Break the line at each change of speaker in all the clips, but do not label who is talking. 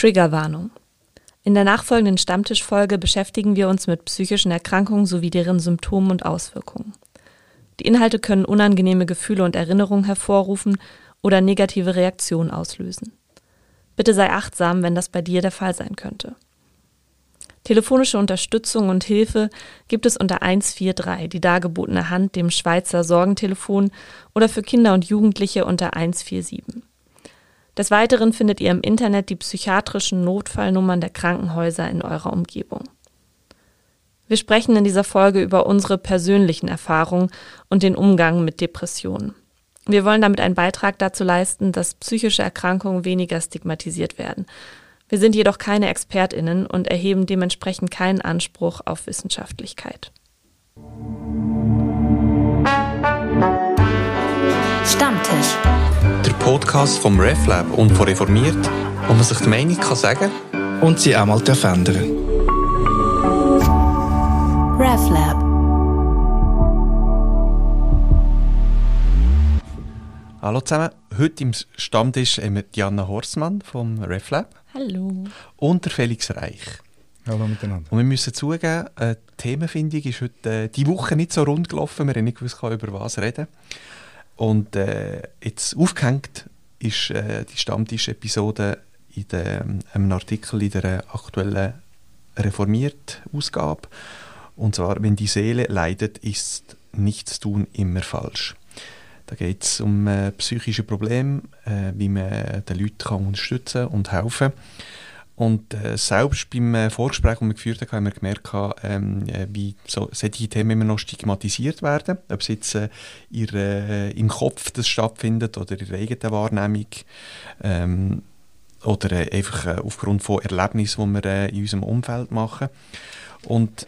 Triggerwarnung. In der nachfolgenden Stammtischfolge beschäftigen wir uns mit psychischen Erkrankungen sowie deren Symptomen und Auswirkungen. Die Inhalte können unangenehme Gefühle und Erinnerungen hervorrufen oder negative Reaktionen auslösen. Bitte sei achtsam, wenn das bei dir der Fall sein könnte. Telefonische Unterstützung und Hilfe gibt es unter 143, die dargebotene Hand, dem Schweizer Sorgentelefon oder für Kinder und Jugendliche unter 147. Des Weiteren findet ihr im Internet die psychiatrischen Notfallnummern der Krankenhäuser in eurer Umgebung. Wir sprechen in dieser Folge über unsere persönlichen Erfahrungen und den Umgang mit Depressionen. Wir wollen damit einen Beitrag dazu leisten, dass psychische Erkrankungen weniger stigmatisiert werden. Wir sind jedoch keine Expertinnen und erheben dementsprechend keinen Anspruch auf Wissenschaftlichkeit.
Stammtisch.
Podcast vom RefLab und von Reformiert, wo man sich die Meinung kann sagen
und sie auch mal ändern
RefLab.
Hallo zusammen, heute im Stammtisch haben wir Diana Horstmann vom RefLab.
Hallo.
Und der Felix Reich.
Hallo miteinander.
Und wir müssen zugeben, die Themenfindung ist heute äh, die Woche nicht so rund gelaufen. Wir haben nicht gewusst, über was reden. Und äh, jetzt aufgehängt ist äh, die Stammtisch-Episode in der, ähm, einem Artikel in der aktuellen Reformiert-Ausgabe. Und zwar, wenn die Seele leidet, ist nichts tun immer falsch. Da geht es um äh, psychische Probleme, äh, wie man den Leuten kann unterstützen und helfen kann. Und äh, selbst beim äh, Vorgespräch, das wir geführt haben, haben wir gemerkt, ähm, äh, wie so, solche Themen immer noch stigmatisiert werden. Ob es jetzt äh, ihr, äh, im Kopf das stattfindet oder in der eigenen Wahrnehmung. Ähm, oder äh, einfach aufgrund von Erlebnissen, die wir in unserem Umfeld machen. Und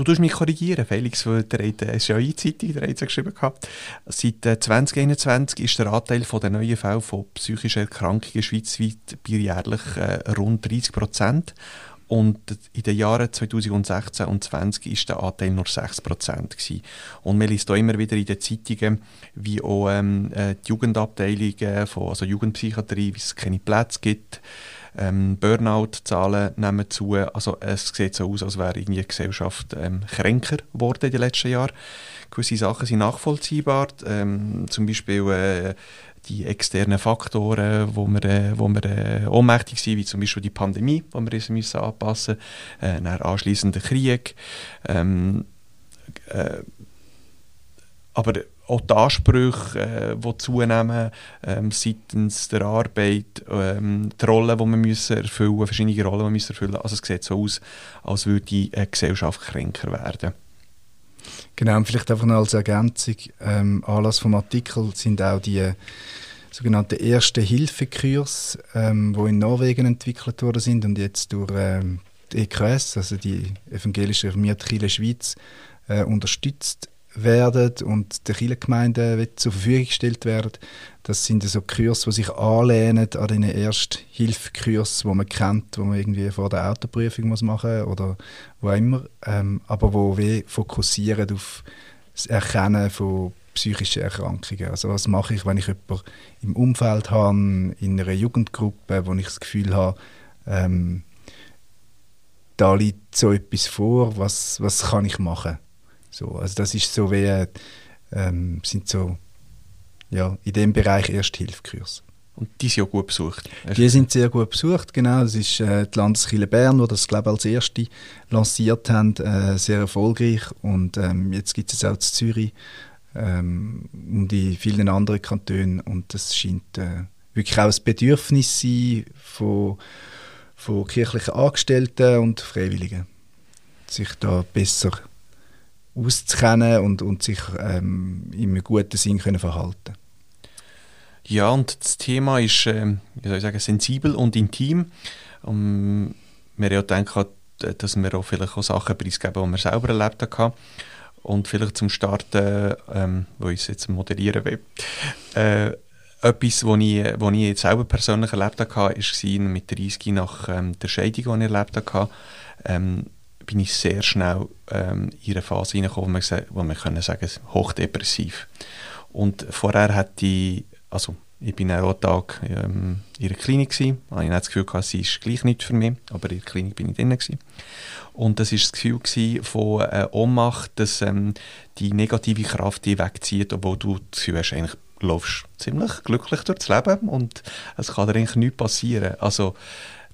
Du tust mich korrigieren, Felix, weil der hat, es ist ja eine Zeitung, der hat es geschrieben gehabt. Seit 2021 ist der Anteil der neuen Fälle von psychischen Erkrankungen schweizweit bei jährlich äh, rund 30 Prozent. Und in den Jahren 2016 und 2020 ist der Anteil nur 6 Prozent Und man liest auch immer wieder in den Zeitungen, wie auch ähm, äh, die Jugendabteilungen von also Jugendpsychiatrie, wie es keine Plätze gibt, ähm, Burnout-Zahlen nehmen zu. Also es sieht so aus, als wäre die Gesellschaft ähm, kränker geworden in den letzten Jahren. Gewisse Sachen sind nachvollziehbar, ähm, zum Beispiel äh, die externen Faktoren, wo wir, äh, wo wir äh, ohnmächtig sind, wie zum Beispiel die Pandemie, wo wir uns müssen anpassen müssen, äh, anschliessender Krieg. Ähm, äh, aber auch die Ansprüche, äh, die zunehmen ähm, seitens der Arbeit, ähm, die Rollen, die wir müssen erfüllen verschiedene Rollen, die wir müssen erfüllen Also es sieht so aus, als würde die äh, Gesellschaft kränker werden.
Genau, und vielleicht einfach noch als Ergänzung, ähm, Anlass vom Artikel sind auch die sogenannten erste Hilfekurs, ähm, die in Norwegen entwickelt worden sind und jetzt durch ähm, die EKS, also die Evangelische Reformierte Kirche Schweiz, äh, unterstützt werden und der Kirchengemeinde zur Verfügung gestellt werden. Das sind so Kurse, die sich anlehnen an den Ersthilfekurs, die man kennt, wo man irgendwie vor der Autoprüfung muss machen oder wo immer, ähm, aber wo wir fokussieren auf das Erkennen von psychischen Erkrankungen. Also was mache ich, wenn ich jemanden im Umfeld habe, in einer Jugendgruppe, wo ich das Gefühl habe, ähm, da liegt so etwas vor, was, was kann ich machen? So, also das ist so wie, ähm, sind so, ja, in dem Bereich Ersthilfekurs.
Und die sind ja gut besucht.
Die sind sehr gut besucht, genau. Das ist äh, die Landeskirche Bern, die das, glaube als erste lanciert haben, äh, sehr erfolgreich. Und ähm, jetzt gibt es auch in Zürich ähm, und in vielen anderen Kantonen. Und das scheint äh, wirklich auch ein Bedürfnis sein von, von kirchlichen Angestellten und Freiwilligen, sich da besser auszukennen und, und sich ähm, in einem guten Sinn können verhalten
Ja, und das Thema ist, äh, wie soll ich sagen, sensibel und intim. Um, wir haben ja gedacht, dass wir auch vielleicht auch Sachen preisgeben, die wir selber erlebt haben. Und vielleicht zum Starten, ähm, wo ich jetzt moderieren will, äh, etwas, was ich, was ich jetzt selber persönlich erlebt habe, war mit 30 nach ähm, der Scheidung, die ich erlebt habe. Ähm, bin ich sehr schnell ähm, in eine Phase hineingekommen, wo man, können sagen, hochdepressiv. Und vorher hatte ich, also ich bin auch Tag ähm, in der Klinik gewesen. Ich hatte das Gefühl, gehabt, sie ist gleich nicht für mich, aber in der Klinik bin ich drin gewesen. Und das war das Gefühl von äh, Ohnmacht, dass ähm, die negative Kraft die wegzieht, obwohl du das Gefühl hast, eigentlich laufst ziemlich glücklich durchs Leben und es kann dir eigentlich nichts passieren. Also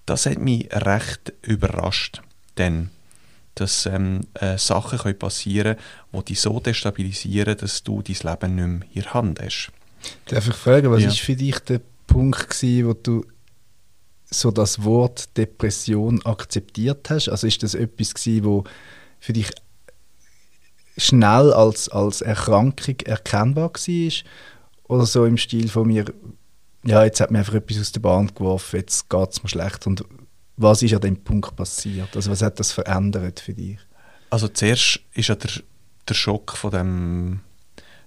das hat mich recht überrascht, denn dass ähm, äh, Sachen können passieren können, die dich so destabilisieren, dass du dein Leben nicht mehr in der Hand hast.
Darf ich fragen, was
Ja.
ist für dich der Punkt gewesen, wo du so das Wort Depression akzeptiert hast? Also ist das etwas gewesen, wo für dich schnell als, als Erkrankung erkennbar war? Oder so im Stil von mir, ja, jetzt hat mir einfach etwas aus der Bahn geworfen, jetzt geht es mir schlecht. Und was ist an dem Punkt passiert? Also was hat das verändert für dich?
Also zuerst ist ja der, der Schock von dem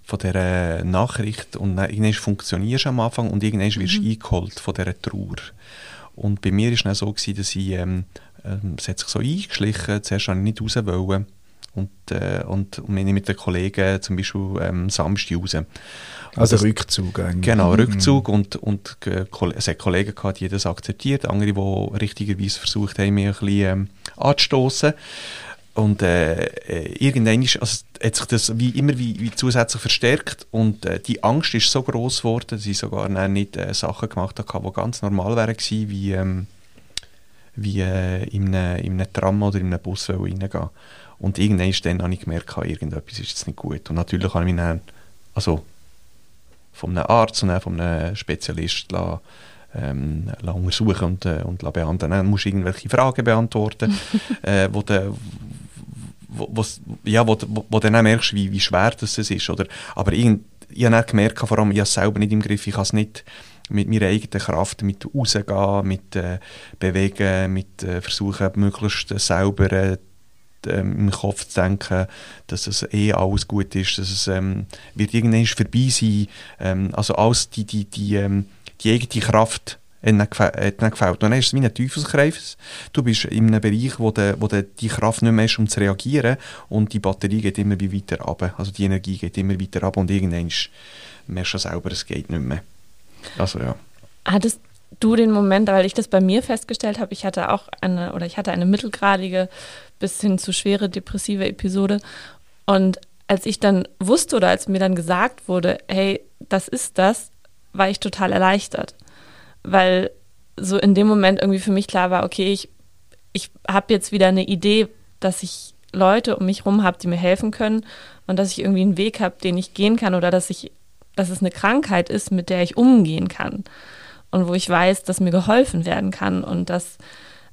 von dieser Nachricht und dann irgendwann funktionierst du am Anfang und irgendwann wirst du eingeholt von dieser Trauer. Und bei mir war es dann so, gewesen, dass ich, ähm, ähm, es hat sich so eingeschlichen, zuerst wollte ich nicht raus wollen und, äh, und, und bin mit den Kollegen zum Beispiel ähm, Samstag raus.
Also
das-
Rückzug eigentlich.
Genau, Rückzug und, und äh, es hat Kollegen gehabt, die das akzeptiert, andere, die richtigerweise versucht haben, mich ein bisschen ähm, anzustoßen. Und äh, äh, irgendwann ist, also, hat sich das wie immer wie, wie zusätzlich verstärkt und äh, die Angst ist so groß geworden, dass ich sogar nicht äh, Sachen gemacht habe, die ganz normal wären gewesen, wie, ähm, wie äh, in, einem, in einem Tram oder in einem Bus reingehen. Und irgendwann dann habe ich gemerkt, ah, irgendetwas ist jetzt nicht gut. Und natürlich habe ich mich dann, also von einem Arzt und von einem Spezialist la, ähm, untersuchen und, äh, und behandeln. Dann musst du irgendwelche Fragen beantworten, äh, wo, de, wo, ja, wo, wo, wo du dann auch merkst, wie, wie schwer das ist. Oder, aber irgend, ich habe gemerkt, vor allem, ich habe es selber nicht im Griff, ich kann es nicht mit meiner eigenen Kraft, mit rausgehen, mit äh, bewegen, mit äh, versuchen, möglichst sauber äh, ähm, im Kopf zu denken, dass es eh alles gut ist, dass es ähm, wird irgendwann vorbei sein. Ähm, also alles die, die, die, ähm, die eigene Kraft hat nicht gefällt. Dann ist es wie ein Teufelskreis. Du bist in einem Bereich, wo du wo die Kraft nicht mehr hast, um zu reagieren und die Batterie geht immer weiter runter. Also die Energie geht immer weiter runter und irgendwann merkst du selber, es geht nicht mehr. Also ja.
Hattest du den Moment, weil ich das bei mir festgestellt habe, ich hatte auch eine oder ich hatte eine mittelgradige bis hin zu schwere depressive Episode. Und als ich dann wusste oder als mir dann gesagt wurde, hey, das ist das, war ich total erleichtert, weil so in dem Moment irgendwie für mich klar war, okay, ich ich habe jetzt wieder eine Idee, dass ich Leute um mich herum habe, die mir helfen können und dass ich irgendwie einen Weg habe, den ich gehen kann oder dass ich dass es eine Krankheit ist, mit der ich umgehen kann und wo ich weiß, dass mir geholfen werden kann und dass,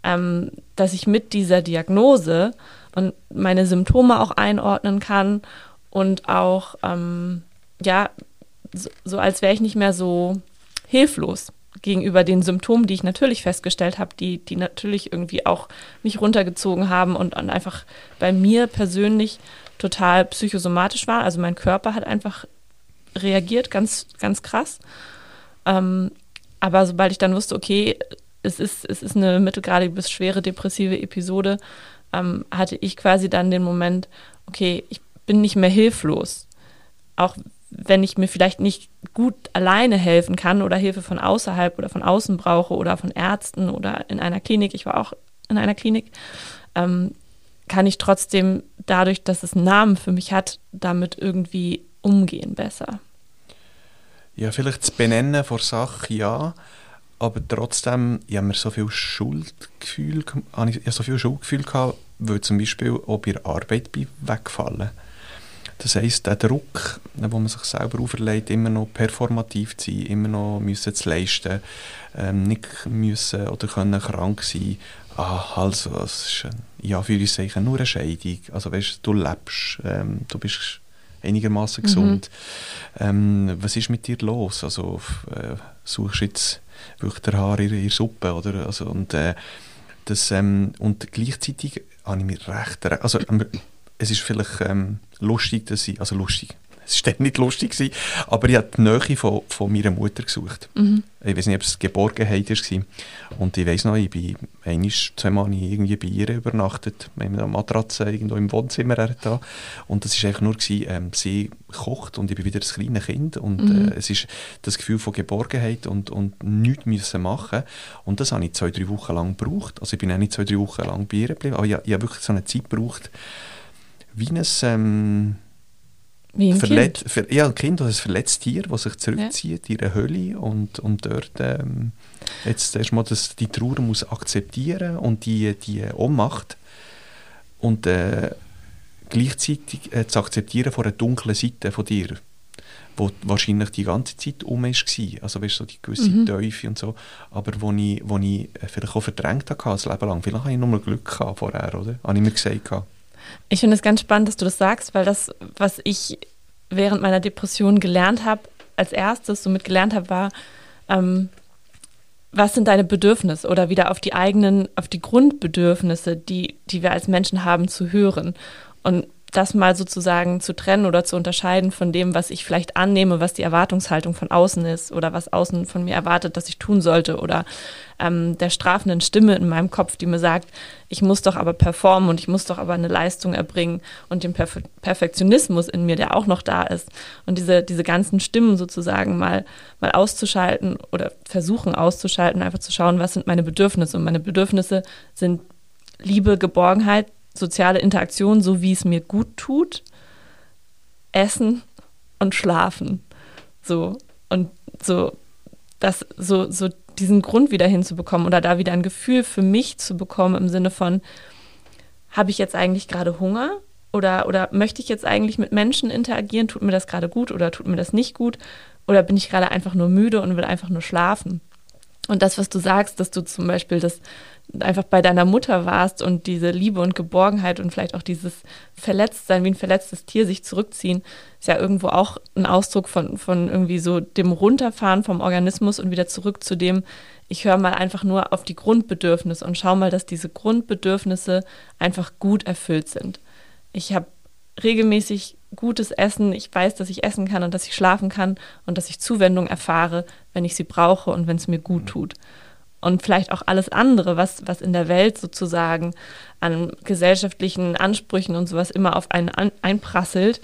ähm, dass ich mit dieser Diagnose und meine Symptome auch einordnen kann und auch, ähm, ja, so, so als wäre ich nicht mehr so hilflos gegenüber den Symptomen, die ich natürlich festgestellt habe, die, die natürlich irgendwie auch mich runtergezogen haben und, und einfach bei mir persönlich total psychosomatisch war. Also mein Körper hat einfach reagiert, ganz, ganz krass. Ähm, aber sobald ich dann wusste, okay, es ist, es ist eine mittelgradige bis schwere depressive Episode, ähm, hatte ich quasi dann den Moment, okay, ich bin nicht mehr hilflos. Auch wenn ich mir vielleicht nicht gut alleine helfen kann oder Hilfe von außerhalb oder von außen brauche oder von Ärzten oder in einer Klinik, ich war auch in einer Klinik, ähm, kann ich trotzdem dadurch, dass es einen Namen für mich hat, damit irgendwie umgehen besser.
Ja, vielleicht das Benennen vor Sache, ja. Aber trotzdem, ich habe mir so viel Schuldgefühl, ich, so viel Schuldgefühl gehabt, weil zum Beispiel auch bei der Arbeit bin wegfallen. Das heisst, der Druck, den man sich selber auferlegt, immer noch performativ zu sein, immer noch müssen zu leisten, ähm, nicht müssen oder können krank sein. Ah, also, es ist ja, für uns sicher nur eine Scheidung. Also, weißt du, lebst, ähm, du bist einigermaßen gesund. Ähm, was ist mit dir los? Also, äh, suchst jetzt wirklich der Haar in der Suppe, oder? Also, und, äh, das, ähm, und gleichzeitig habe ich mich recht, also, ähm, es ist vielleicht ähm, lustig, dass ich, also lustig, Es war nicht lustig, gewesen, aber ich habe die Nähe von, von meiner Mutter gesucht.
Mhm.
Ich weiß nicht, ob es Geborgenheit war. Und ich weiß noch, ich bin einmal, zweimal irgendwie bei ihr übernachtet, mit einer Matratze irgendwo im Wohnzimmer da. Und das war einfach nur, gewesen, ähm, sie kocht und ich bin wieder ein kleines Kind. Und
Mhm.
äh, es ist das Gefühl von Geborgenheit und, und nichts müssen machen. Und das habe ich zwei, drei Wochen lang gebraucht. Also ich bin auch nicht zwei, drei Wochen lang bei ihr geblieben, aber ich, ich habe wirklich so eine Zeit gebraucht, wie ein... Ähm,
Wie ein
verlet
Kind.
Ver ja, ein Kind oder ein verletztes Tier, das sich zurückzieht in eine Höhle und, und dort ähm, jetzt erstmal das, die Trauer muss akzeptieren und die, die Ohnmacht und äh, gleichzeitig äh, zu akzeptieren von einer dunklen Seite von dir, wo wahrscheinlich die ganze Zeit um war. Also weißt, du, so die gewisse
Mhm.
Teufel und so, aber wo ich, wo ich äh, vielleicht auch verdrängt habe, das Leben lang. Vielleicht habe ich nur Glück gehabt vorher, oder? Habe ich mir gesagt. gehabt.
Ich finde es ganz spannend, dass du das sagst, weil das, was ich während meiner Depression gelernt habe, als erstes somit gelernt habe, war, ähm, was sind deine Bedürfnisse oder wieder auf die eigenen, auf die Grundbedürfnisse, die, die wir als Menschen haben, zu hören. Und das mal sozusagen zu trennen oder zu unterscheiden von dem, was ich vielleicht annehme, was die Erwartungshaltung von außen ist oder was außen von mir erwartet, dass ich tun sollte oder ähm, der strafenden Stimme in meinem Kopf, die mir sagt, ich muss doch aber performen und ich muss doch aber eine Leistung erbringen und den Perfe Perfektionismus in mir, der auch noch da ist. Und diese, diese ganzen Stimmen sozusagen mal, mal auszuschalten oder versuchen auszuschalten, einfach zu schauen, was sind meine Bedürfnisse. Und meine Bedürfnisse sind Liebe, Geborgenheit, soziale Interaktion, so wie es mir gut tut, Essen und Schlafen. So. Und so, das, so, so diesen Grund wieder hinzubekommen oder da wieder ein Gefühl für mich zu bekommen im Sinne von, habe ich jetzt eigentlich gerade Hunger? Oder, oder möchte ich jetzt eigentlich mit Menschen interagieren? Tut mir das gerade gut oder tut mir das nicht gut? Oder bin ich gerade einfach nur müde und will einfach nur schlafen? Und das, was du sagst, dass du zum Beispiel das einfach bei deiner Mutter warst und diese Liebe und Geborgenheit und vielleicht auch dieses Verletztsein, wie ein verletztes Tier sich zurückziehen, ist ja irgendwo auch ein Ausdruck von, von irgendwie so dem Runterfahren vom Organismus und wieder zurück zu dem, ich höre mal einfach nur auf die Grundbedürfnisse und schaue mal, dass diese Grundbedürfnisse einfach gut erfüllt sind. Ich habe regelmäßig gutes Essen, ich weiß, dass ich essen kann und dass ich schlafen kann und dass ich Zuwendung erfahre, wenn ich sie brauche und wenn es mir gut tut. Und vielleicht auch alles andere, was, was in der Welt sozusagen an gesellschaftlichen Ansprüchen und sowas immer auf einen an, einprasselt,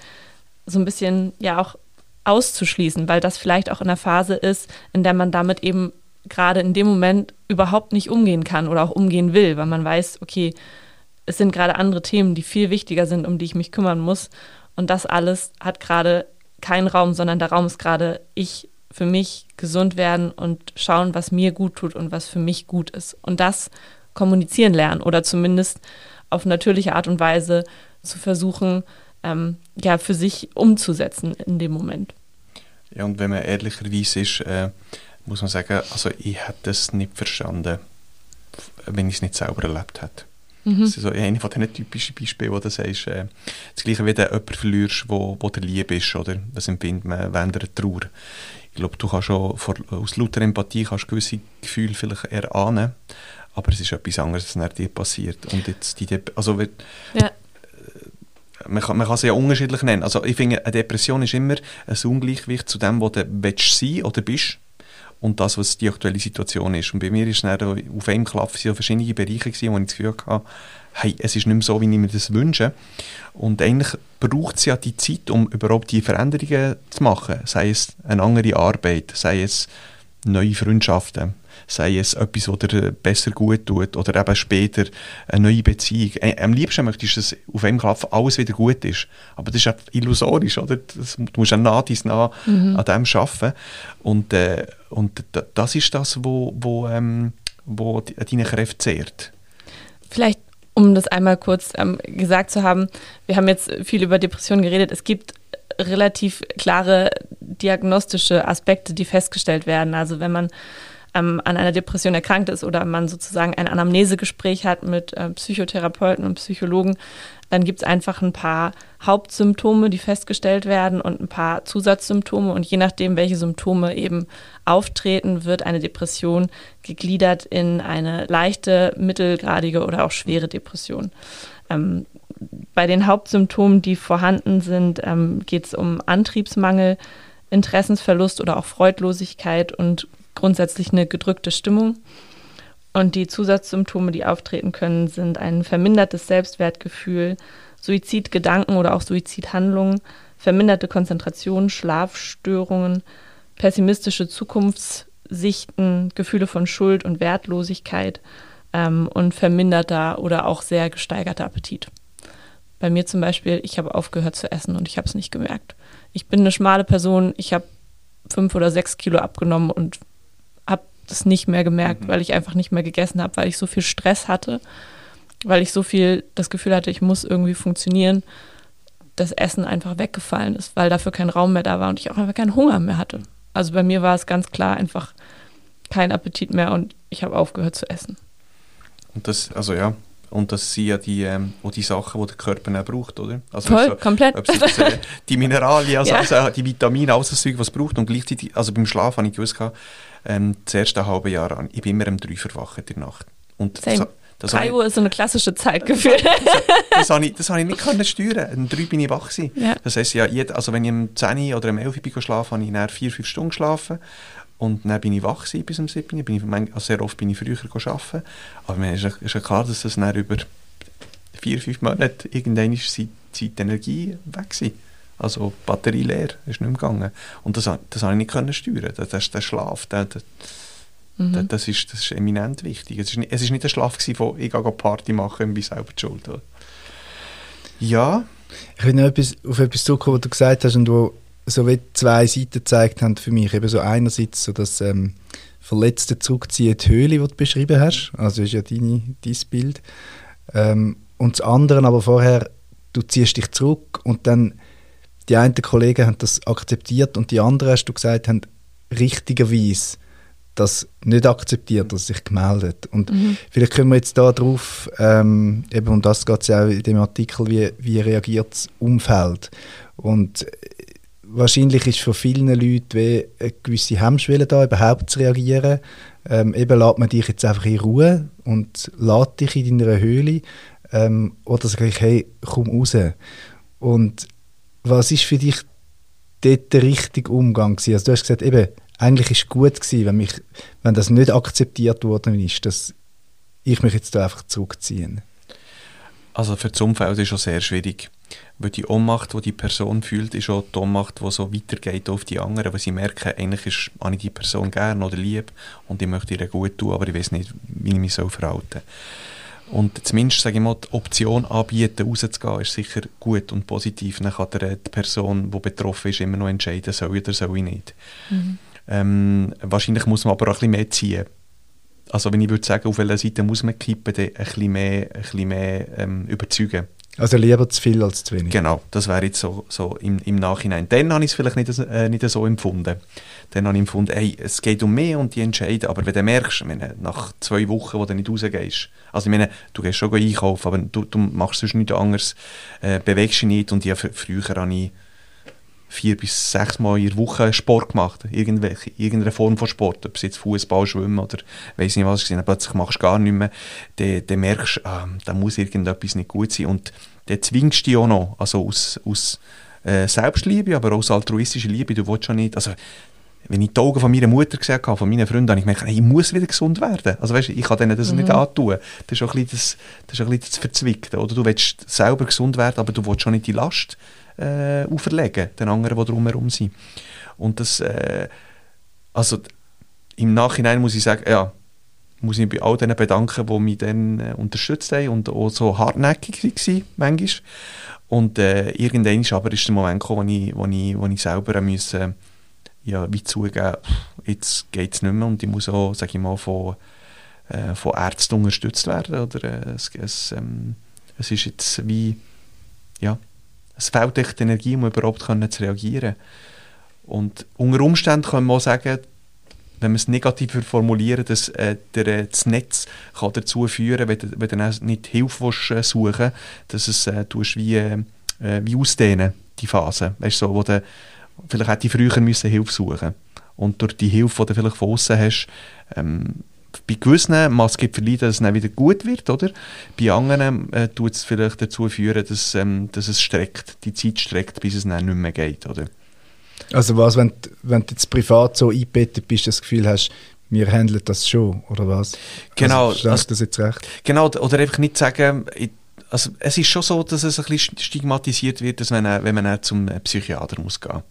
so ein bisschen ja auch auszuschließen, weil das vielleicht auch in einer Phase ist, in der man damit eben gerade in dem Moment überhaupt nicht umgehen kann oder auch umgehen will, weil man weiß, okay, es sind gerade andere Themen, die viel wichtiger sind, um die ich mich kümmern muss. Und das alles hat gerade keinen Raum, sondern der Raum ist gerade ich für mich gesund werden und schauen, was mir gut tut und was für mich gut ist. Und das kommunizieren lernen oder zumindest auf natürliche Art und Weise zu versuchen, ähm, ja, für sich umzusetzen in dem Moment.
Ja, und wenn man ehrlicherweise ist, äh, muss man sagen, also ich hätte es nicht verstanden, wenn ich es nicht selber erlebt hätte.
Mhm.
Das ist so eine von diesen typischen Beispielen, wo du sagst, äh, das gleiche wie du jemanden verlierst, wo, wo der lieb ist, oder? Das empfindet man während der Trauer. Ich glaube, du kannst schon vor, aus lauter Empathie kannst gewisse Gefühle vielleicht erahnen, aber es ist etwas anderes, was nach dir passiert. Und jetzt die Dep also, wenn-
Ja,
man kann, man kann sie ja unterschiedlich nennen. Also ich finde, eine Depression ist immer ein Ungleichgewicht zu dem, wo du willst sein oder bist und das, was die aktuelle Situation ist. Und bei mir ist es dann auf einem Klapp sind verschiedene Bereiche gewesen, wo ich das Gefühl hatte, hey, es ist nicht mehr so, wie ich mir das wünsche. Und eigentlich braucht es ja die Zeit, um überhaupt die Veränderungen zu machen. Sei es eine andere Arbeit, sei es neue Freundschaften, sei es etwas, was dir besser gut tut oder eben später eine neue Beziehung. Ä- Am liebsten möchtest du, dass auf einem Klapp alles wieder gut ist. Aber das ist ja illusorisch, oder? Das, du musst ja nah dies nah an dem arbeiten. Und, äh, und da- das ist das, wo, wo, ähm, wo deine Kräfte zehrt.
Vielleicht, um das einmal kurz ähm, gesagt zu haben, wir haben jetzt viel über Depressionen geredet. Es gibt relativ klare diagnostische Aspekte, die festgestellt werden. Also wenn man ähm, an einer Depression erkrankt ist oder man sozusagen ein Anamnesegespräch hat mit äh, Psychotherapeuten und Psychologen, dann gibt es einfach ein paar Hauptsymptome, die festgestellt werden und ein paar Zusatzsymptome. Und je nachdem, welche Symptome eben auftreten, wird eine Depression gegliedert in eine leichte, mittelgradige oder auch schwere Depression. Ähm, bei den Hauptsymptomen, die vorhanden sind, ähm, geht es um Antriebsmangel, Interessensverlust oder auch Freudlosigkeit und grundsätzlich eine gedrückte Stimmung. Und die Zusatzsymptome, die auftreten können, sind ein vermindertes Selbstwertgefühl, Suizidgedanken oder auch Suizidhandlungen, verminderte Konzentration, Schlafstörungen, pessimistische Zukunftssichten, Gefühle von Schuld und Wertlosigkeit ähm, und verminderter oder auch sehr gesteigerter Appetit. Bei mir zum Beispiel, ich habe aufgehört zu essen und ich habe es nicht gemerkt. Ich bin eine schmale Person, ich habe fünf oder sechs Kilo abgenommen und das nicht mehr gemerkt, mhm. weil ich einfach nicht mehr gegessen habe, weil ich so viel Stress hatte, weil ich so viel das Gefühl hatte, ich muss irgendwie funktionieren, das Essen einfach weggefallen ist, weil dafür kein Raum mehr da war und ich auch einfach keinen Hunger mehr hatte. Also bei mir war es ganz klar einfach kein Appetit mehr und ich habe aufgehört zu essen.
Und das, also ja, und das sind ja die, ähm, die Sachen, die der Körper auch braucht, oder? Also
Voll, so, komplett.
Jetzt, äh, die Mineralien, also, ja. also, die Vitamine, alles das Zeug, was es braucht. Und gleichzeitig, also beim Schlaf habe ich gewusst, ähm, das erste halbe Jahr an, ich bin immer um drei verwacht in der Nacht. Und
Same. Das, das 3 Uhr ist so eine klassische Zeit gefühlt.
das, das, habe ich, das habe ich nicht können steuern. Um 3 bin ich wach Ja. Das heisst, ja, jeder, also wenn ich um 10 oder um 11 Uhr schlafe, habe ich nach 4, 5 Stunden geschlafen. Und dann bin ich wach bis um 7 bin ich, also sehr oft bin ich früher arbeiten. Aber mir ist, ist ja klar, dass das dann über 4, 5 Monate irgendwann ist die, die Energie weg war. Also Batterie leer, ist nicht mehr gegangen. Und das, das habe ich nicht können steuern. Das, das, der Schlaf, der, der, mhm. das, ist, das ist eminent wichtig. Es war nicht, es ist nicht der Schlaf, von ich gehe Party machen und bin selber die Schuld. Ja.
Ich will noch etwas, auf etwas zurückkommen, was du gesagt hast und wo so wie zwei Seiten gezeigt haben für mich. Eben so einerseits so das ähm, verletzte Zurückziehen die Höhle, die du beschrieben hast. Also ist ja deine, dein Bild. Ähm, und das andere aber vorher, du ziehst dich zurück und dann die einen Kollegen haben das akzeptiert und die anderen, hast du gesagt, haben richtigerweise das nicht akzeptiert, dass sich gemeldet. Und mhm. vielleicht können wir jetzt da drauf, ähm, eben um das geht es ja auch in dem Artikel, wie, wie reagiert das Umfeld. Und wahrscheinlich ist für viele Leute wie eine gewisse Hemmschwelle da, überhaupt zu reagieren. Ähm, eben lässt man dich jetzt einfach in Ruhe und lässt dich in deiner Höhle. Ähm, oder sage ich, hey, komm raus. Und was ist für dich dort der richtige Umgang gewesen? Also du hast gesagt, eben, eigentlich ist gut gewesen, wenn, mich, wenn das nicht akzeptiert worden ist, dass ich mich jetzt da einfach zurückziehen.
Also für das Umfeld ist es sehr schwierig. Weil die Ohnmacht, die die Person fühlt, ist auch die Ohnmacht, die so weitergeht auf die anderen, weil sie merken, eigentlich ist, habe ich die Person gern oder lieb und ich möchte ihr gut tun, aber ich weiß nicht, wie ich mich verhalten und zumindest, sage ich mal, die Option anbieten, rauszugehen, ist sicher gut und positiv. Dann kann der, die Person, die betroffen ist, immer noch entscheiden, soll ich oder soll ich nicht. Mhm. Ähm, wahrscheinlich muss man aber auch ein bisschen mehr ziehen. Also wenn ich würde sagen, auf welcher Seite muss man kippen, dann ein bisschen mehr, ein bisschen mehr ähm, überzeugen.
Also lieber zu viel als zu wenig.
Genau, das wäre jetzt so, so im, im Nachhinein. Dann habe ich es vielleicht nicht, äh, nicht so empfunden. Dann habe ich empfunden, ey, es geht um mich und die entscheiden. Aber wenn du merkst, meine, nach zwei Wochen, wo du nicht rausgehst, also ich meine, du gehst schon einkaufen, aber du, du machst sonst nichts anderes, äh, bewegst dich nicht. Und ja, früher habe ich vier bis sechs Mal in der Woche Sport gemacht. Irgendwelche, irgendeine Form von Sport. Ob es jetzt Fußball, Schwimmen oder weiß nicht was. Dann plötzlich machst du gar nicht mehr. Dann, dann merkst du, ah, da muss irgendetwas nicht gut sein. Und dann zwingst du dich auch noch. Also aus, aus äh, Selbstliebe, aber auch aus altruistischer Liebe. Du willst schon nicht. Also, wenn ich die Augen von meiner Mutter gesehen habe, von meinen Freunden, habe ich gemerkt, hey, ich muss wieder gesund werden. Also weißt, ich kann denen das mhm. nicht antun. Das ist auch ein bisschen das, das, ist ein bisschen das Verzwickte. Oder du willst selber gesund werden, aber du willst schon nicht die Last äh, auferlegen, den anderen, die drumherum sind. Und das, äh, also im Nachhinein muss ich sagen, ja, muss ich bei all denen bedanken, die mich dann äh, unterstützt haben und auch so hartnäckig waren, manchmal. Und äh, irgendwann aber ist der Moment gekommen, wo ich, wo ich, wo ich selber musste, ja, wie zugeben, jetzt geht es nicht mehr und ich muss auch, sage ich mal, von, äh, von Ärzten unterstützt werden. Oder, äh, es, es, ähm, es ist jetzt wie, ja, es fehlt echt Energie, um überhaupt können zu reagieren. Und unter Umständen kann man auch sagen, wenn wir es negativer formulieren, dass äh, der, äh, das Netz kann dazu führen du, wenn du nicht Hilfe willst, äh, suchen dass es äh, tust wie, äh, wie ausdehnen, die Phase. Weißt, so, wo du, vielleicht hätte ich früher müssen Hilfe suchen Und durch die Hilfe, die du vielleicht von außen hast, ähm, bei gewissen Maske verliehen, dass es dann wieder gut wird, oder? Bei anderen äh, tut es vielleicht dazu führen, dass, ähm, dass es streckt, die Zeit streckt, bis es dann nicht mehr geht, oder?
Also was, wenn, wenn du jetzt privat so eingebettet bist, das Gefühl hast, wir handeln das schon, oder was?
Genau.
Also, also, das jetzt recht?
Genau, oder einfach nicht sagen, also es ist schon so, dass es ein bisschen stigmatisiert wird, dass man, wenn man zum Psychiater muss gehen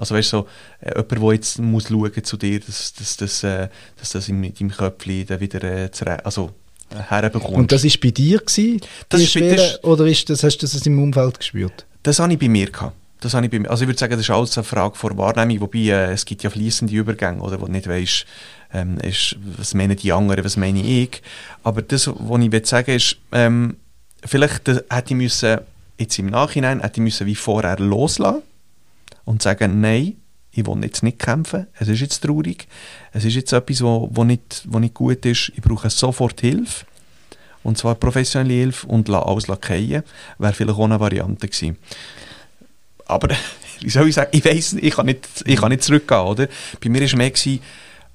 also weißt du, so, äh, jemand, der jetzt muss schauen zu dir, dass, dass, dass, äh, dass das in deinem Köpfchen dann wieder äh, zu, also, äh, herbekommst.
Und das war bei dir, gewesen,
das
ist bei, das, oder ist das, hast du das im Umfeld gespürt?
Das habe ich bei mir gehabt. Das habe ich bei mir. Also ich würde sagen, das ist alles eine Frage von Wahrnehmung, wobei äh, es gibt ja fließende Übergänge, oder, wo du nicht weißt, ähm, ist, was meinen die anderen, was meine ich. Aber das, was ich will sagen ist, ähm, vielleicht hätte ich müssen, jetzt im Nachhinein, hätte ich müssen wie vorher loslassen und sagen, nein, ich will jetzt nicht kämpfen, es ist jetzt traurig, es ist jetzt etwas, wo, wo, nicht, wo nicht gut ist, ich brauche sofort Hilfe. Und zwar professionelle Hilfe und alles fallen, wäre vielleicht auch eine Variante gewesen. Aber, wie soll ich sagen, ich weiss, ich kann nicht, ich kann nicht zurückgehen, oder? Bei mir war mehr, gewesen,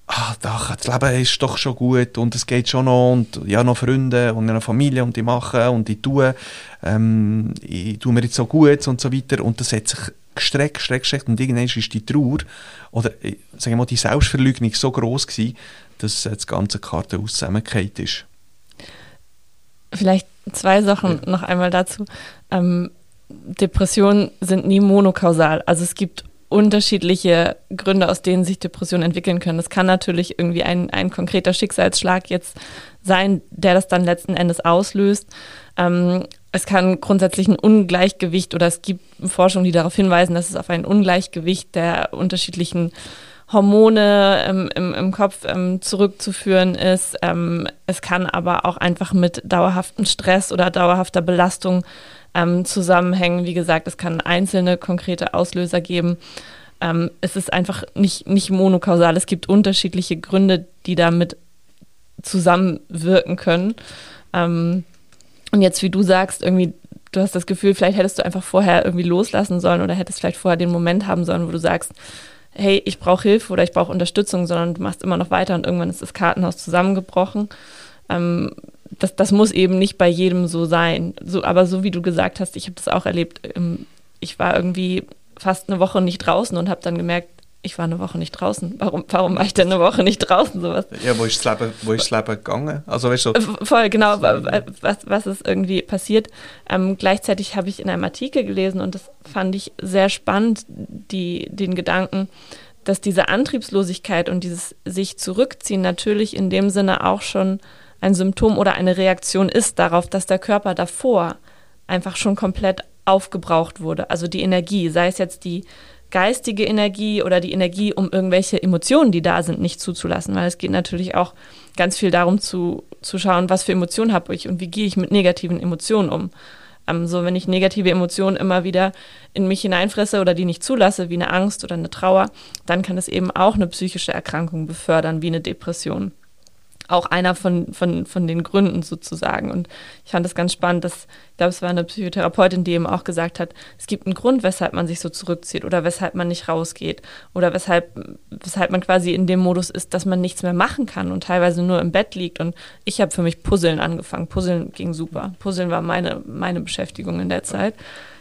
ah, das Leben ist doch schon gut und es geht schon noch und ja noch Freunde und eine Familie und ich mache und ich tue, ähm, ich tue mir jetzt so gut und so weiter und das hat sich gestreckt, gestreckt, gestreckt und irgendwann ist die Trauer oder äh, sagen wir mal die Selbstverleugnung so groß gewesen, dass äh, das ganze Kartenhaus zusammengefallen ist.
Vielleicht zwei Sachen ja. noch einmal dazu. Ähm, Depressionen sind nie monokausal. Also es gibt unterschiedliche Gründe, aus denen sich Depressionen entwickeln können. Es kann natürlich irgendwie ein, ein konkreter Schicksalsschlag jetzt sein, der das dann letzten Endes auslöst. Ähm, es kann grundsätzlich ein Ungleichgewicht oder es gibt Forschungen, die darauf hinweisen, dass es auf ein Ungleichgewicht der unterschiedlichen Hormone ähm, im, im Kopf ähm, zurückzuführen ist. Ähm, es kann aber auch einfach mit dauerhaftem Stress oder dauerhafter Belastung ähm, zusammenhängen. Wie gesagt, es kann einzelne konkrete Auslöser geben. Ähm, es ist einfach nicht, nicht monokausal. Es gibt unterschiedliche Gründe, die damit zusammenwirken können. Und jetzt, wie du sagst, irgendwie, du hast das Gefühl, vielleicht hättest du einfach vorher irgendwie loslassen sollen oder hättest vielleicht vorher den Moment haben sollen, wo du sagst, hey, ich brauche Hilfe oder ich brauche Unterstützung, sondern du machst immer noch weiter und irgendwann ist das Kartenhaus zusammengebrochen. Ähm, das, das muss eben nicht bei jedem so sein. So, aber so wie du gesagt hast, ich habe das auch erlebt. Ähm, ich war irgendwie fast eine Woche nicht draußen und habe dann gemerkt, ich war eine Woche nicht draußen. Warum, warum war ich denn eine Woche nicht draußen? Sowas?
Ja, wo ist das Leben, wo ist das Leben gegangen? Also, weißt du,
äh, Voll, genau, was, was ist irgendwie passiert. Ähm, gleichzeitig habe ich in einem Artikel gelesen und das fand ich sehr spannend, die, den Gedanken, dass diese Antriebslosigkeit und dieses sich zurückziehen natürlich in dem Sinne auch schon ein Symptom oder eine Reaktion ist darauf, dass der Körper davor einfach schon komplett aufgebraucht wurde. Also die Energie, sei es jetzt die geistige Energie oder die Energie, um irgendwelche Emotionen, die da sind, nicht zuzulassen. Weil es geht natürlich auch ganz viel darum zu, zu schauen, was für Emotionen habe ich und wie gehe ich mit negativen Emotionen um. Ähm, so, wenn ich negative Emotionen immer wieder in mich hineinfresse oder die nicht zulasse, wie eine Angst oder eine Trauer, dann kann es eben auch eine psychische Erkrankung befördern, wie eine Depression auch einer von, von, von den Gründen sozusagen. Und ich fand das ganz spannend, dass, ich glaube, es war eine Psychotherapeutin, die eben auch gesagt hat, es gibt einen Grund, weshalb man sich so zurückzieht oder weshalb man nicht rausgeht oder weshalb, weshalb man quasi in dem Modus ist, dass man nichts mehr machen kann und teilweise nur im Bett liegt. Und ich habe für mich Puzzeln angefangen. Puzzeln ging super. Puzzeln war meine, meine Beschäftigung in der Zeit.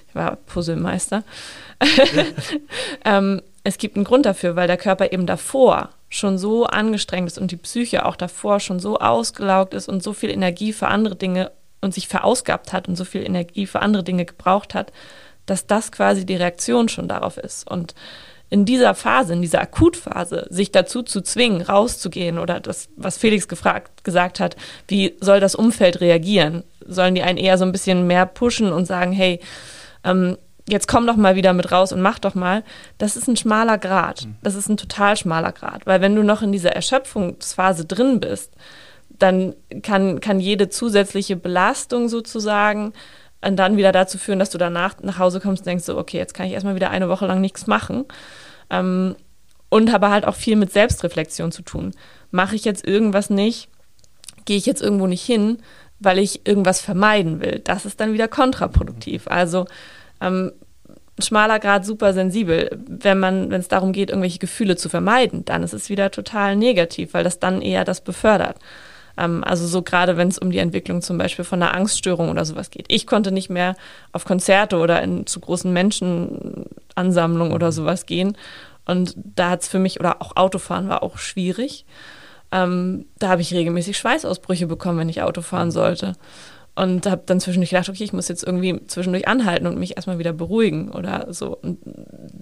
Ich war Puzzlemeister. ähm, es gibt einen Grund dafür, weil der Körper eben davor schon so angestrengt ist und die Psyche auch davor schon so ausgelaugt ist und so viel Energie für andere Dinge und sich verausgabt hat und so viel Energie für andere Dinge gebraucht hat, dass das quasi die Reaktion schon darauf ist. Und in dieser Phase, in dieser Akutphase, sich dazu zu zwingen, rauszugehen oder das, was Felix gefragt, gesagt hat, wie soll das Umfeld reagieren? Sollen die einen eher so ein bisschen mehr pushen und sagen, hey, ähm, jetzt komm doch mal wieder mit raus und mach doch mal, das ist ein schmaler Grad. Mhm. Das ist ein total schmaler Grad. Weil wenn du noch in dieser Erschöpfungsphase drin bist, dann kann, kann jede zusätzliche Belastung sozusagen dann wieder dazu führen, dass du danach nach Hause kommst und denkst so, okay, jetzt kann ich erstmal wieder eine Woche lang nichts machen. Ähm, und aber halt auch viel mit Selbstreflexion zu tun. Mache ich jetzt irgendwas nicht? Gehe ich jetzt irgendwo nicht hin, weil ich irgendwas vermeiden will? Das ist dann wieder kontraproduktiv. Also ähm, ein schmaler Grad super sensibel. Wenn man, wenn es darum geht, irgendwelche Gefühle zu vermeiden, dann ist es wieder total negativ, weil das dann eher das befördert. Ähm, also so gerade, wenn es um die Entwicklung zum Beispiel von einer Angststörung oder sowas geht. Ich konnte nicht mehr auf Konzerte oder in zu großen Menschenansammlungen oder sowas gehen. Und da hat es für mich, oder auch Autofahren war auch schwierig. Ähm, da habe ich regelmäßig Schweißausbrüche bekommen, wenn ich Auto fahren sollte. Und habe dann zwischendurch gedacht, okay, ich muss jetzt irgendwie zwischendurch anhalten und mich erstmal wieder beruhigen oder so. Und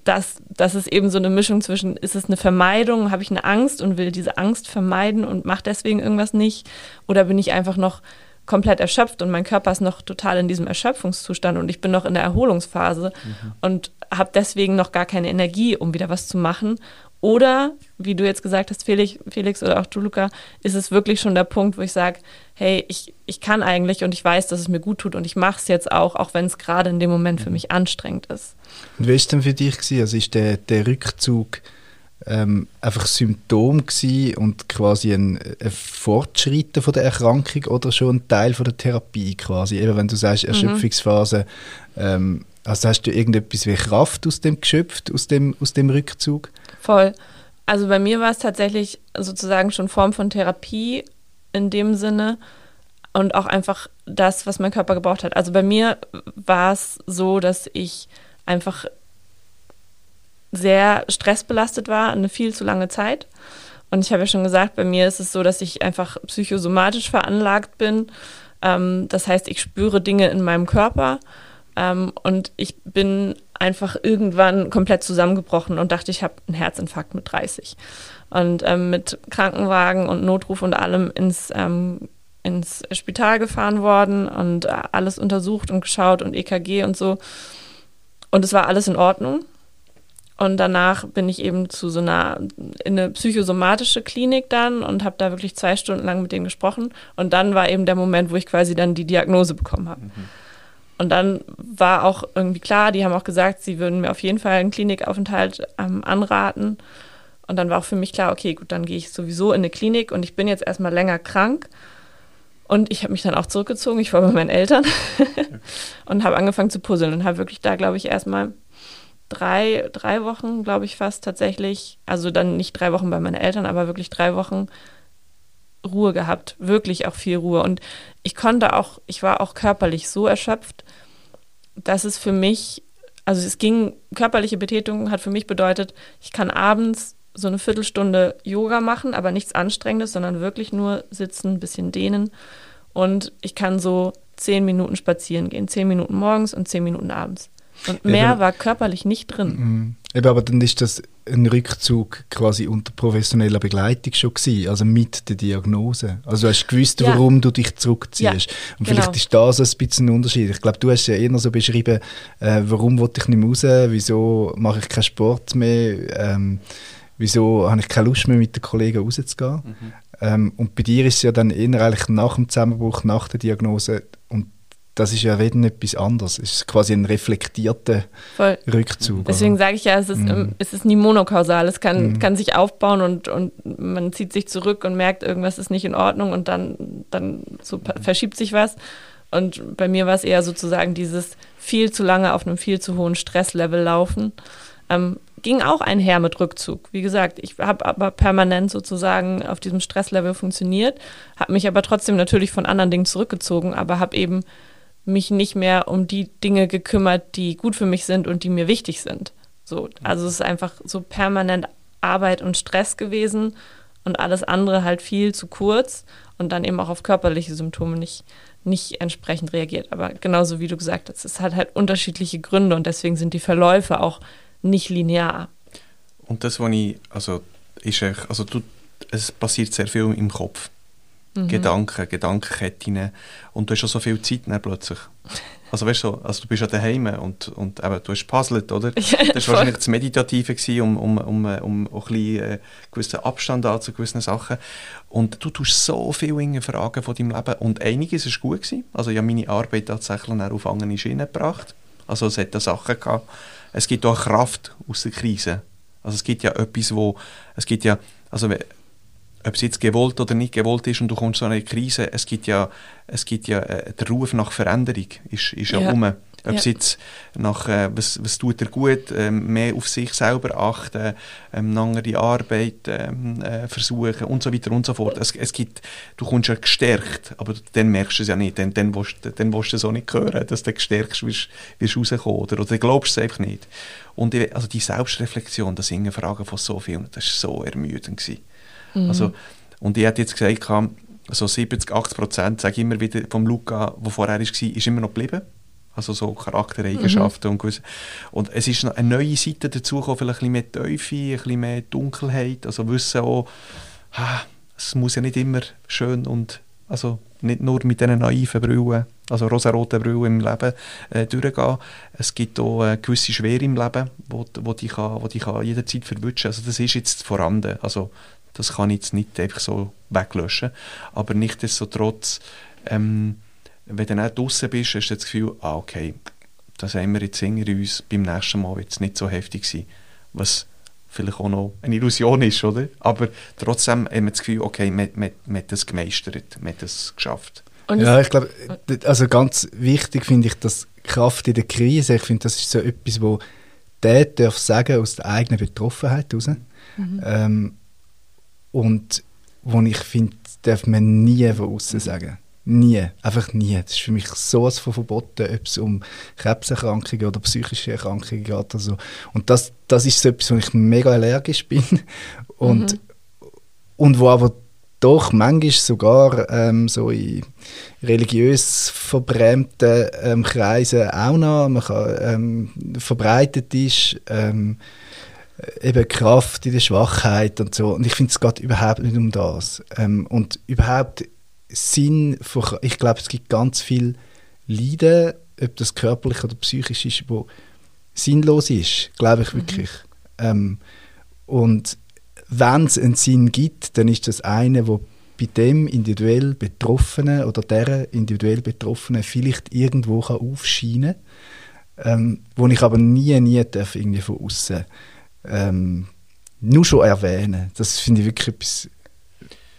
das, das ist eben so eine Mischung zwischen, ist es eine Vermeidung, habe ich eine Angst und will diese Angst vermeiden und mache deswegen irgendwas nicht? Oder bin ich einfach noch komplett erschöpft und mein Körper ist noch total in diesem Erschöpfungszustand und ich bin noch in der Erholungsphase mhm. und habe deswegen noch gar keine Energie, um wieder was zu machen oder, wie du jetzt gesagt hast, Felix, Felix oder auch du, Luca, ist es wirklich schon der Punkt, wo ich sage, hey, ich, ich kann eigentlich und ich weiß, dass es mir gut tut und ich mache es jetzt auch, auch wenn es gerade in dem Moment für mich anstrengend ist.
Und wie war es denn für dich? Gewesen? Also ist der, der Rückzug ähm, einfach Symptom gewesen und quasi ein, ein Fortschreiten von der Erkrankung oder schon ein Teil von der Therapie quasi? Eben wenn du sagst, mhm. Erschöpfungsphase, mhm. ähm, also hast du irgendetwas wie Kraft aus dem geschöpft, aus dem, aus dem Rückzug?
Voll. Also bei mir war es tatsächlich sozusagen schon Form von Therapie in dem Sinne und auch einfach das, was mein Körper gebraucht hat. Also bei mir war es so, dass ich einfach sehr stressbelastet war, eine viel zu lange Zeit. Und ich habe ja schon gesagt, bei mir ist es so, dass ich einfach psychosomatisch veranlagt bin. Ähm, das heißt, ich spüre Dinge in meinem Körper ähm, und ich bin einfach irgendwann komplett zusammengebrochen und dachte, ich habe einen Herzinfarkt mit 30. Und ähm, mit Krankenwagen und Notruf und allem ins, ähm, ins Spital gefahren worden und äh, alles untersucht und geschaut und EKG und so. Und es war alles in Ordnung. Und danach bin ich eben zu so einer in eine psychosomatische Klinik dann und habe da wirklich zwei Stunden lang mit denen gesprochen. Und dann war eben der Moment, wo ich quasi dann die Diagnose bekommen habe. Mhm. Und dann war auch irgendwie klar, die haben auch gesagt, sie würden mir auf jeden Fall einen Klinikaufenthalt ähm, anraten. Und dann war auch für mich klar, okay, gut, dann gehe ich sowieso in eine Klinik und ich bin jetzt erstmal länger krank. Und ich habe mich dann auch zurückgezogen. Ich war bei meinen Eltern und habe angefangen zu puzzeln und habe wirklich da, glaube ich, erstmal drei, drei Wochen, glaube ich, fast tatsächlich, also dann nicht drei Wochen bei meinen Eltern, aber wirklich drei Wochen Ruhe gehabt, wirklich auch viel Ruhe. Und ich konnte auch, ich war auch körperlich so erschöpft, dass es für mich, also es ging, körperliche Betätigung hat für mich bedeutet, ich kann abends so eine Viertelstunde Yoga machen, aber nichts Anstrengendes, sondern wirklich nur sitzen, ein bisschen dehnen. Und ich kann so zehn Minuten spazieren gehen, zehn Minuten morgens und zehn Minuten abends. Und mehr ja, war körperlich nicht drin. Mhm.
Eben, aber dann ist das ein Rückzug quasi unter professioneller Begleitung schon gewesen, also mit der Diagnose. Also du hast gewusst, ja. warum du dich zurückziehst. Ja, und vielleicht genau. ist das ein bisschen ein Unterschied. Ich glaube, du hast ja eher so beschrieben, äh, warum wollte ich nicht mehr raus, wieso mache ich keinen Sport mehr, ähm, wieso habe ich keine Lust mehr, mit den Kollegen rauszugehen. Mhm. Ähm, und bei dir ist es ja dann eher eigentlich nach dem Zusammenbruch, nach der Diagnose das ist ja wieder etwas anderes. Es ist quasi ein reflektierter Voll. Rückzug.
Deswegen sage ich ja, es ist, mm. es ist nie monokausal. Es kann, mm. kann sich aufbauen und, und man zieht sich zurück und merkt, irgendwas ist nicht in Ordnung und dann, dann so mm. verschiebt sich was. Und bei mir war es eher sozusagen dieses viel zu lange auf einem viel zu hohen Stresslevel laufen. Ähm, ging auch einher mit Rückzug. Wie gesagt, ich habe aber permanent sozusagen auf diesem Stresslevel funktioniert, habe mich aber trotzdem natürlich von anderen Dingen zurückgezogen, aber habe eben mich nicht mehr um die Dinge gekümmert, die gut für mich sind und die mir wichtig sind. So, also es ist einfach so permanent Arbeit und Stress gewesen und alles andere halt viel zu kurz und dann eben auch auf körperliche Symptome nicht, nicht entsprechend reagiert. Aber genauso wie du gesagt hast, es hat halt unterschiedliche Gründe und deswegen sind die Verläufe auch nicht linear.
Und das, was ich, also, ist, also du, es passiert sehr viel im Kopf mhm. Gedanken, Gedankenketten und du hast schon so viel Zeit dann plötzlich. Also weißt du, also du bist ja daheim und, und eben, du hast puzzelt, oder? Ja, das war wahrscheinlich das Meditative gewesen, um, um, um, um auch ein bisschen äh, gewissen Abstand an zu gewissen Sachen. Und du tust so viele Fragen von deinem Leben und einiges war gut gewesen. Also ich habe meine Arbeit tatsächlich auf andere Schienen gebracht. Also es hat da Sachen gehabt. Es gibt auch Kraft aus der Krise. Also es gibt ja etwas, wo, es gibt ja, also ob es jetzt gewollt oder nicht gewollt ist und du kommst so eine Krise, es gibt ja, es gibt ja äh, der Ruf nach Veränderung ist, ist ja, ja. um. Ob es
Ja.
jetzt nach, äh, was, was tut er gut, ähm, mehr auf sich selber achten, ähm, eine andere Arbeit ähm, äh, versuchen und so weiter und so fort. Es, es gibt, du kommst ja gestärkt, aber dann merkst du es ja nicht. Dann, dann, willst, du- dann willst du es auch nicht hören, dass du gestärkt wirst, wirst rauskommen oder, oder glaubst du es einfach nicht. Und ich, also die Selbstreflexion, das sind Fragen von so vielen, das war so ermüdend. Gewesen. Also, und ich hätte jetzt gesagt, so 70, 80 Prozent, sage ich immer wieder, vom Luca, der vorher war, ist immer noch geblieben. Also so Charaktereigenschaften und gewisse. Und es ist eine neue Seite dazugekommen, vielleicht ein bisschen mehr Teufel, ein bisschen mehr Dunkelheit. Also wissen auch, ah, es muss ja nicht immer schön und also nicht nur mit diesen naiven Brillen, also rosaroten Brillen im Leben äh, durchgehen. Es gibt auch eine gewisse Schwere im Leben, wo, wo die kann, wo die kann jederzeit verwutschen. Also das ist jetzt vorhanden. Also das kann ich jetzt nicht einfach so weglöschen. Aber nichtsdestotrotz, ähm, wenn du dann draußen bist, hast du das Gefühl, ah, okay, das haben wir jetzt hinter uns, beim nächsten Mal wird es nicht so heftig sein. Was vielleicht auch noch eine Illusion ist, oder? Aber trotzdem haben wir das Gefühl, okay, man, man, man hat das gemeistert, man hat das geschafft.
Und
Ja, ich glaube, also ganz wichtig finde ich, dass Kraft in der Krise, ich finde, das ist so etwas, wo der darf sagen aus der eigenen Betroffenheit heraus. Ähm, und wo ich finde, darf man nie von außen sagen. Nie, einfach nie. Das ist für mich sowas von verboten, ob es um Krebserkrankungen oder psychische Erkrankungen geht. Oder so. Und das, das ist so etwas, wo ich mega allergisch bin. Und, und wo aber doch manchmal sogar ähm, so in religiös verbrämten ähm, Kreisen auch noch man kann, ähm, verbreitet ist. Ähm, eben Kraft in der Schwachheit und so. Und ich finde, es geht überhaupt nicht um das. Ähm, und überhaupt Sinn von, ich glaube, es gibt ganz viel Leiden, ob das körperlich oder psychisch ist, wo sinnlos ist, glaube ich wirklich. Ähm, und wenn es einen Sinn gibt, dann ist das eine, wo bei dem individuell Betroffenen oder der individuell Betroffenen vielleicht irgendwo kann aufscheinen kann, ähm, wo ich aber nie, nie darf irgendwie von außen ähm, nur schon erwähnen. Das finde ich wirklich etwas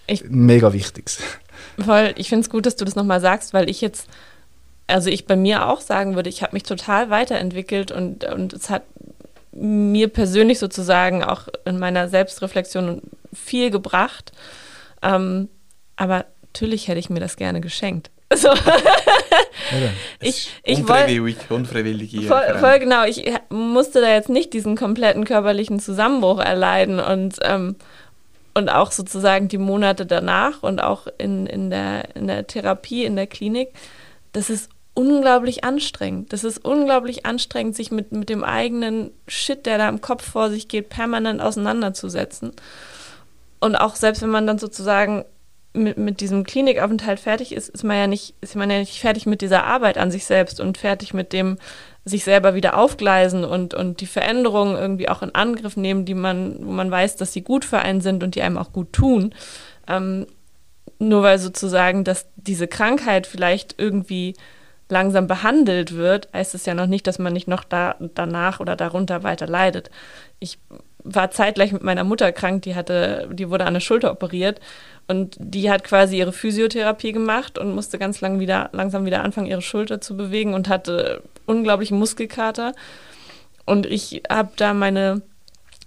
Ich-
mega Wichtiges.
voll, ich finde es gut, dass du das nochmal sagst, weil ich jetzt, also ich bei mir auch sagen würde, ich habe mich total weiterentwickelt und, und es hat mir persönlich sozusagen auch in meiner Selbstreflexion viel gebracht. Ähm, aber natürlich hätte ich mir das gerne geschenkt. So, ich, ich wollte
unfreiwillig, unfreiwillige
Voll, voll genau. Ich musste da jetzt nicht diesen kompletten körperlichen Zusammenbruch erleiden und, ähm, und auch sozusagen die Monate danach und auch in, in, der, in der Therapie, in der Klinik. Das ist unglaublich anstrengend. Das ist unglaublich anstrengend, sich mit, mit dem eigenen Shit, der da im Kopf vor sich geht, permanent auseinanderzusetzen. Und auch selbst wenn man dann sozusagen mit, mit diesem Klinikaufenthalt fertig ist, ist man ja nicht, ist man ja nicht fertig mit dieser Arbeit an sich selbst und fertig mit dem sich selber wieder aufgleisen und, und die Veränderungen irgendwie auch in Angriff nehmen, die man, wo man weiß, dass sie gut für einen sind und die einem auch gut tun. Ähm, nur weil sozusagen, dass diese Krankheit vielleicht irgendwie langsam behandelt wird, heißt es ja noch nicht, dass man nicht noch da, danach oder darunter weiter leidet. Ich war zeitgleich mit meiner Mutter krank, die hatte, die wurde an der Schulter operiert und die hat quasi ihre Physiotherapie gemacht und musste ganz lang wieder, langsam wieder anfangen, ihre Schulter zu bewegen und hatte unglaublichen Muskelkater. Und ich habe da meine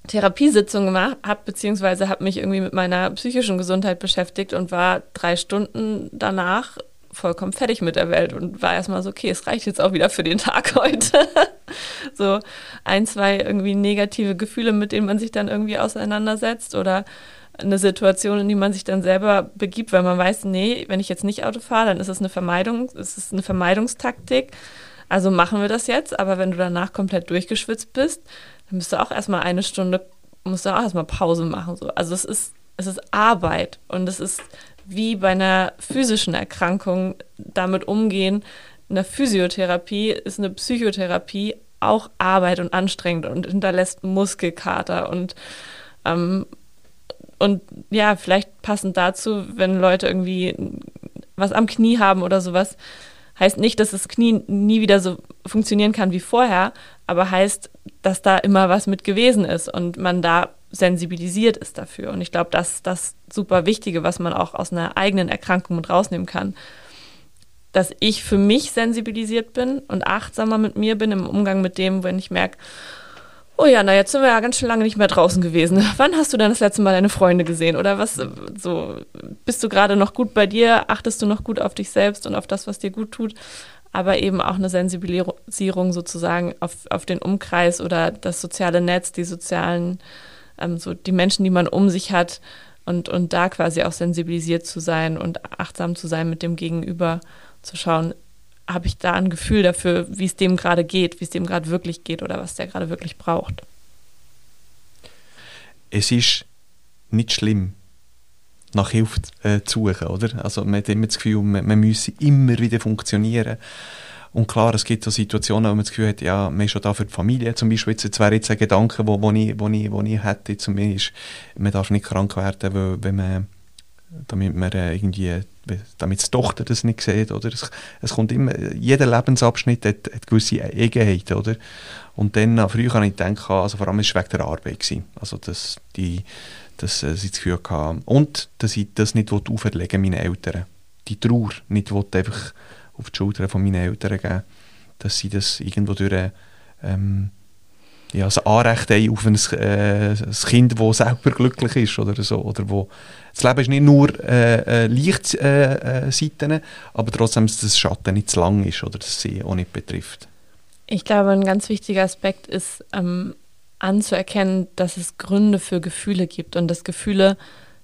Therapiesitzung gemacht, habe beziehungsweise habe mich irgendwie mit meiner psychischen Gesundheit beschäftigt und war drei Stunden danach vollkommen fertig mit der Welt und war erstmal so, okay, es reicht jetzt auch wieder für den Tag heute. so ein, zwei irgendwie negative Gefühle, mit denen man sich dann irgendwie auseinandersetzt oder eine Situation, in die man sich dann selber begibt, weil man weiß, nee, wenn ich jetzt nicht Auto fahre, dann ist es eine Vermeidung, es ist eine Vermeidungstaktik. Also machen wir das jetzt, aber wenn du danach komplett durchgeschwitzt bist, dann bist du auch erstmal eine Stunde, musst du auch erstmal Pause machen. So. Also es ist, es ist Arbeit und es ist wie bei einer physischen Erkrankung damit umgehen. Eine Physiotherapie ist eine Psychotherapie auch Arbeit und anstrengend und hinterlässt Muskelkater und ähm, und ja, vielleicht passend dazu, wenn Leute irgendwie was am Knie haben oder sowas, heißt nicht, dass das Knie nie wieder so funktionieren kann wie vorher, aber heißt, dass da immer was mit gewesen ist und man da sensibilisiert ist dafür. Und ich glaube, das ist das super Wichtige, was man auch aus einer eigenen Erkrankung mit rausnehmen kann. dass ich für mich sensibilisiert bin und achtsamer mit mir bin im Umgang mit dem, wenn ich merke, oh ja, na jetzt sind wir ja ganz schön lange nicht mehr draußen gewesen. Wann hast du dann das letzte Mal deine Freunde gesehen? Oder was, so, bist du gerade noch gut bei dir? Achtest du noch gut auf dich selbst und auf das, was dir gut tut? Aber eben auch eine Sensibilisierung sozusagen auf, auf den Umkreis oder das soziale Netz, die sozialen, ähm, so die Menschen, die man um sich hat und, und da quasi auch sensibilisiert zu sein und achtsam zu sein mit dem Gegenüber, zu schauen, habe ich da ein Gefühl dafür, wie es dem gerade geht, wie es dem gerade wirklich geht oder was der gerade wirklich braucht.
Es ist nicht schlimm, nach Hilfe äh, zu suchen, oder? Also man hat immer das Gefühl, man, man müsse immer wieder funktionieren. Und klar, es gibt so Situationen, wo man das Gefühl hat, ja, man ist schon da für die Familie zum Beispiel. Jetzt, wäre jetzt ein Gedanke, wo, wo, ich, wo, ich, wo ich hätte zu mir ist, man darf nicht krank werden, weil, wenn man, damit man äh, irgendwie damit die Tochter das nicht sieht, oder? Es, es kommt immer, jeder Lebensabschnitt hat, hat gewisse Eigenheiten, oder? Und dann, früher kann ich denken, also vor allem war es wegen der Arbeit gewesen. Also, dass die, dass äh, sie das Gefühl hatten. Und, dass ich das nicht auferlegen meinen Eltern. Die Trauer nicht einfach auf die Schultern von meinen Eltern geben. Dass sie das irgendwo durch, ähm, ja, also Anrecht haben auf ein, äh, ein Kind, das selber glücklich ist oder so. Oder wo, das Leben ist nicht nur äh, äh, Lichtseiten, äh, äh aber trotzdem, dass das Schatten nicht zu lang ist oder dass sie auch nicht betrifft.
Ich glaube, ein ganz wichtiger Aspekt ist ähm, anzuerkennen, dass es Gründe für Gefühle gibt und dass Gefühle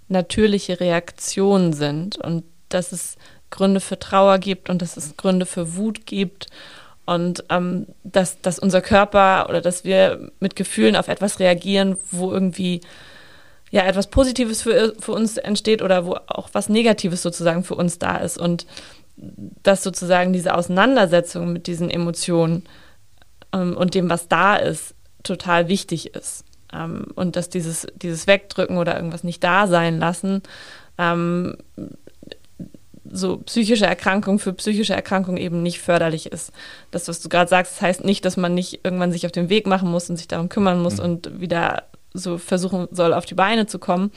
natürliche Reaktionen sind und dass es Gründe für Trauer gibt und dass es Gründe für Wut gibt und ähm, dass, dass unser Körper oder dass wir mit Gefühlen auf etwas reagieren, wo irgendwie ja etwas Positives für, für uns entsteht oder wo auch was Negatives sozusagen für uns da ist und dass sozusagen diese Auseinandersetzung mit diesen Emotionen ähm, und dem, was da ist, total wichtig ist. Ähm, und dass dieses, dieses Wegdrücken oder irgendwas nicht da sein lassen ähm, so psychische Erkrankung für psychische Erkrankung eben nicht förderlich ist. Das, was du gerade sagst, das heißt nicht, dass man nicht irgendwann sich auf den Weg machen muss und sich darum kümmern muss mhm. und wieder so versuchen soll, auf die Beine zu kommen.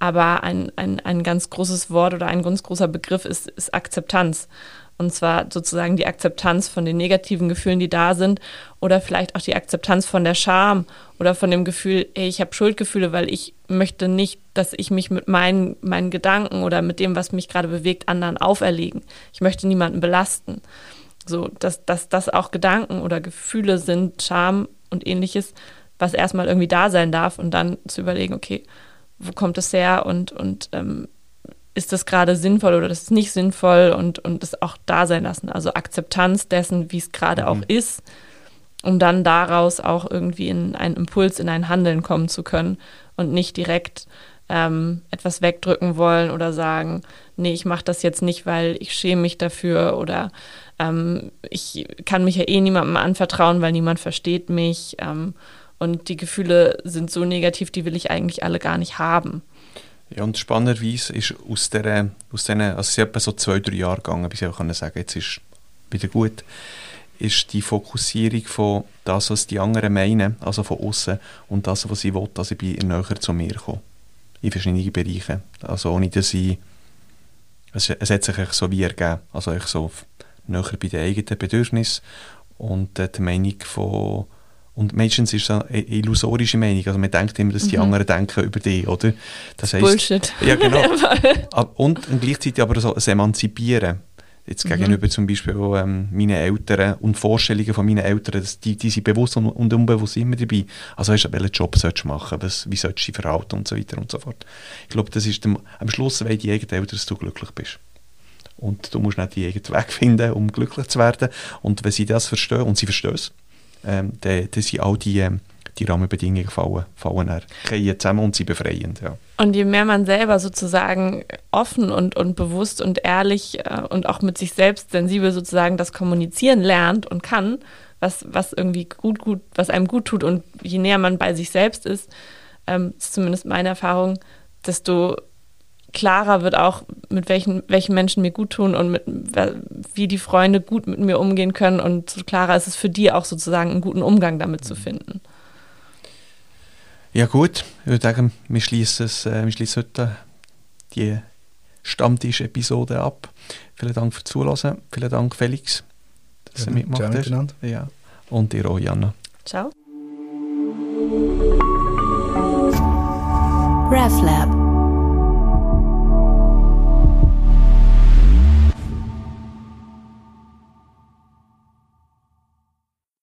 Aber ein, ein, ein ganz großes Wort oder ein ganz großer Begriff ist, ist Akzeptanz. Und zwar sozusagen die Akzeptanz von den negativen Gefühlen, die da sind, oder vielleicht auch die Akzeptanz von der Scham oder von dem Gefühl, ey, ich habe Schuldgefühle, weil ich möchte nicht, dass ich mich mit meinen, meinen Gedanken oder mit dem, was mich gerade bewegt, anderen auferlegen. Ich möchte niemanden belasten. So, dass, dass das auch Gedanken oder Gefühle sind, Scham und ähnliches, was erstmal irgendwie da sein darf und dann zu überlegen, okay, wo kommt es her und, und ähm, ist das gerade sinnvoll oder das ist nicht sinnvoll und, und das auch da sein lassen. Also Akzeptanz dessen, wie es gerade mhm. auch ist, um dann daraus auch irgendwie in einen Impuls, in ein Handeln kommen zu können und nicht direkt ähm, etwas wegdrücken wollen oder sagen, nee, ich mache das jetzt nicht, weil ich schäme mich dafür oder ähm, ich kann mich ja eh niemandem anvertrauen, weil niemand versteht mich. Ähm, und die Gefühle sind so negativ, die will ich eigentlich alle gar nicht haben.
Ja, und spannenderweise ist aus der, aus diesen, also es ist etwa so zwei, drei Jahre gegangen, bis ich auch sagen jetzt ist wieder gut, ist die Fokussierung von das, was die anderen meinen, also von außen und das, was ich will, dass ich bin näher zu mir komme. In verschiedenen Bereichen. Also ohne, dass ich, es, es hat sich so wie ergeben, also ich so näher bei den eigenen Bedürfnissen und äh, die Meinung von und meistens ist es eine illusorische Meinung. Also man denkt immer, dass die mhm. anderen denken über dich, oder?
Das heißt, Bullshit.
Ja, genau. und, und gleichzeitig aber so das Emanzipieren. Jetzt mhm. gegenüber zum Beispiel ähm, meinen Eltern und Vorstellungen von meinen Eltern, dass die, die sind bewusst und, und unbewusst immer dabei. Also weißt du, welchen Job sollst du machen, was, wie sollst du dich verhalten und so weiter und so fort. Ich glaube, das ist dem, am Schluss wollen die eigenen Eltern, dass du glücklich bist. Und du musst nicht die eigenen Weg finden, um glücklich zu werden. Und wenn sie das verstehen, und sie verstehen es, ähm, dann, dann sind all die, ähm, die Rahmenbedingungen fallen, fallen zusammen und sind befreiend. Ja.
Und je mehr man selber sozusagen offen und, und bewusst und ehrlich äh, und auch mit sich selbst sensibel sozusagen das Kommunizieren lernt und kann, was, was irgendwie gut, gut, was einem gut tut und je näher man bei sich selbst ist, ähm, ist zumindest meine Erfahrung, desto klarer wird auch, mit welchen, welchen Menschen mir gut tun und mit, wie die Freunde gut mit mir umgehen können. Und so klarer ist es für die auch sozusagen, einen guten Umgang damit zu finden.
Ja gut, ich würde sagen, wir schließen, es, äh, wir schließen heute die Stammtisch-Episode ab. Vielen Dank fürs Zuhören. Vielen Dank, Felix, dass
Ja,
du mitgemacht
ciao
hast.
miteinander.
Ja. Und dir auch, Jana.
Ciao.
RefLab